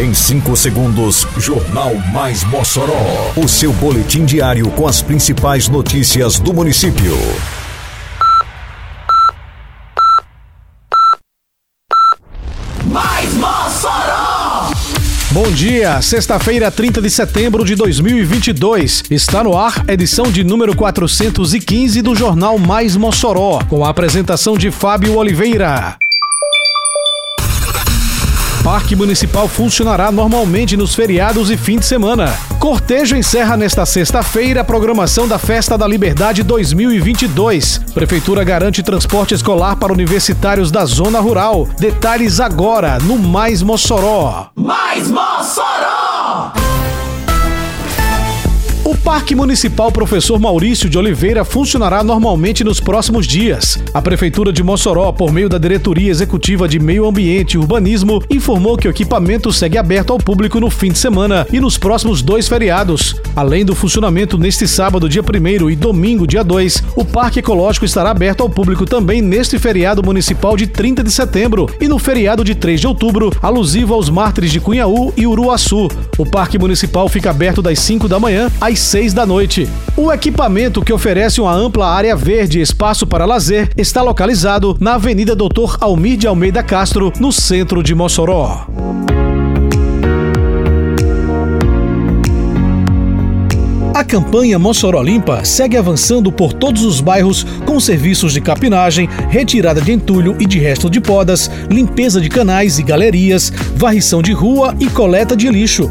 Em 5 segundos, Jornal Mais Mossoró. O seu boletim diário com as principais notícias do município. Mais Mossoró! Bom dia, sexta-feira, 30 de setembro de 2022. Está no ar, edição de número 415 do Jornal Mais Mossoró, com a apresentação de Fábio Oliveira. Parque Municipal funcionará normalmente nos feriados e fim de semana. Cortejo encerra nesta sexta-feira a programação da Festa da Liberdade 2022. Prefeitura garante transporte escolar para universitários da zona rural. Detalhes agora no Mais Mossoró. Mais Mossoró! Parque Municipal Professor Maurício de Oliveira funcionará normalmente nos próximos dias. A Prefeitura de Mossoró, por meio da Diretoria Executiva de Meio Ambiente e Urbanismo, informou que o equipamento segue aberto ao público no fim de semana e nos próximos dois feriados. Além do funcionamento neste sábado, dia 1 e domingo, dia 2, o Parque Ecológico estará aberto ao público também neste feriado municipal de 30 de setembro e no feriado de 3 de outubro, alusivo aos mártires de Cunhaú e Uruaçu. O Parque Municipal fica aberto das 5 da manhã às 6 da noite. O equipamento, que oferece uma ampla área verde e espaço para lazer, está localizado na Avenida Doutor Almir de Almeida Castro, no centro de Mossoró. A campanha Mossoró Limpa segue avançando por todos os bairros com serviços de capinagem, retirada de entulho e de resto de podas, limpeza de canais e galerias, varrição de rua e coleta de lixo.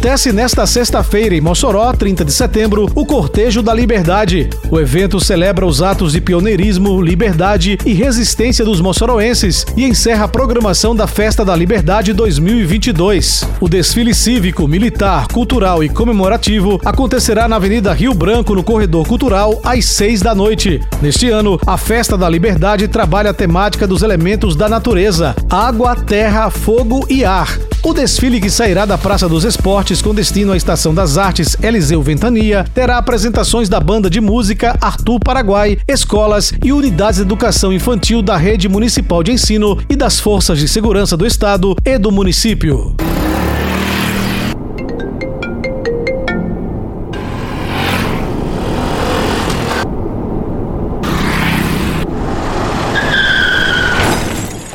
Acontece nesta sexta-feira, em Mossoró, 30 de setembro, o Cortejo da Liberdade. O evento celebra os atos de pioneirismo, liberdade e resistência dos moçoroenses e encerra a programação da Festa da Liberdade 2022. O desfile cívico, militar, cultural e comemorativo acontecerá na Avenida Rio Branco, no Corredor Cultural, às 6 da noite. Neste ano, a Festa da Liberdade trabalha a temática dos elementos da natureza: água, terra, fogo e ar. O desfile que sairá da Praça dos Esportes com destino à Estação das Artes Eliseu Ventania terá apresentações da banda de música Arthur Paraguai, escolas e unidades de educação infantil da Rede Municipal de Ensino e das Forças de Segurança do Estado e do município.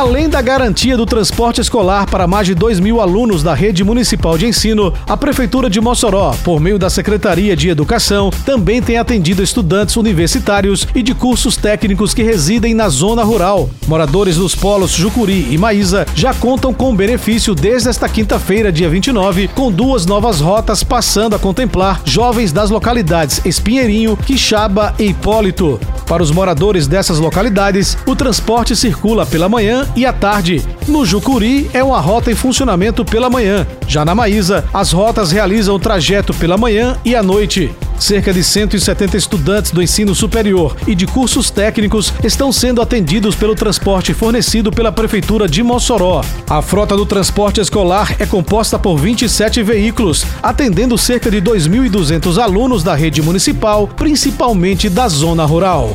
Além da garantia do transporte escolar para mais de 2 mil alunos da rede municipal de ensino, a Prefeitura de Mossoró, por meio da Secretaria de Educação, também tem atendido estudantes universitários e de cursos técnicos que residem na zona rural. Moradores dos polos Jucuri e Maísa já contam com benefício desde esta quinta-feira, dia 29, com duas novas rotas passando a contemplar jovens das localidades Espinheirinho, Quixaba e Hipólito. Para os moradores dessas localidades, o transporte circula pela manhã e à tarde. No Jucuri é uma rota em funcionamento pela manhã. Já na Maísa, as rotas realizam o trajeto pela manhã e à noite. Cerca de 170 estudantes do ensino superior e de cursos técnicos estão sendo atendidos pelo transporte fornecido pela Prefeitura de Mossoró. A frota do transporte escolar é composta por 27 veículos, atendendo cerca de 2.200 alunos da rede municipal, principalmente da zona rural.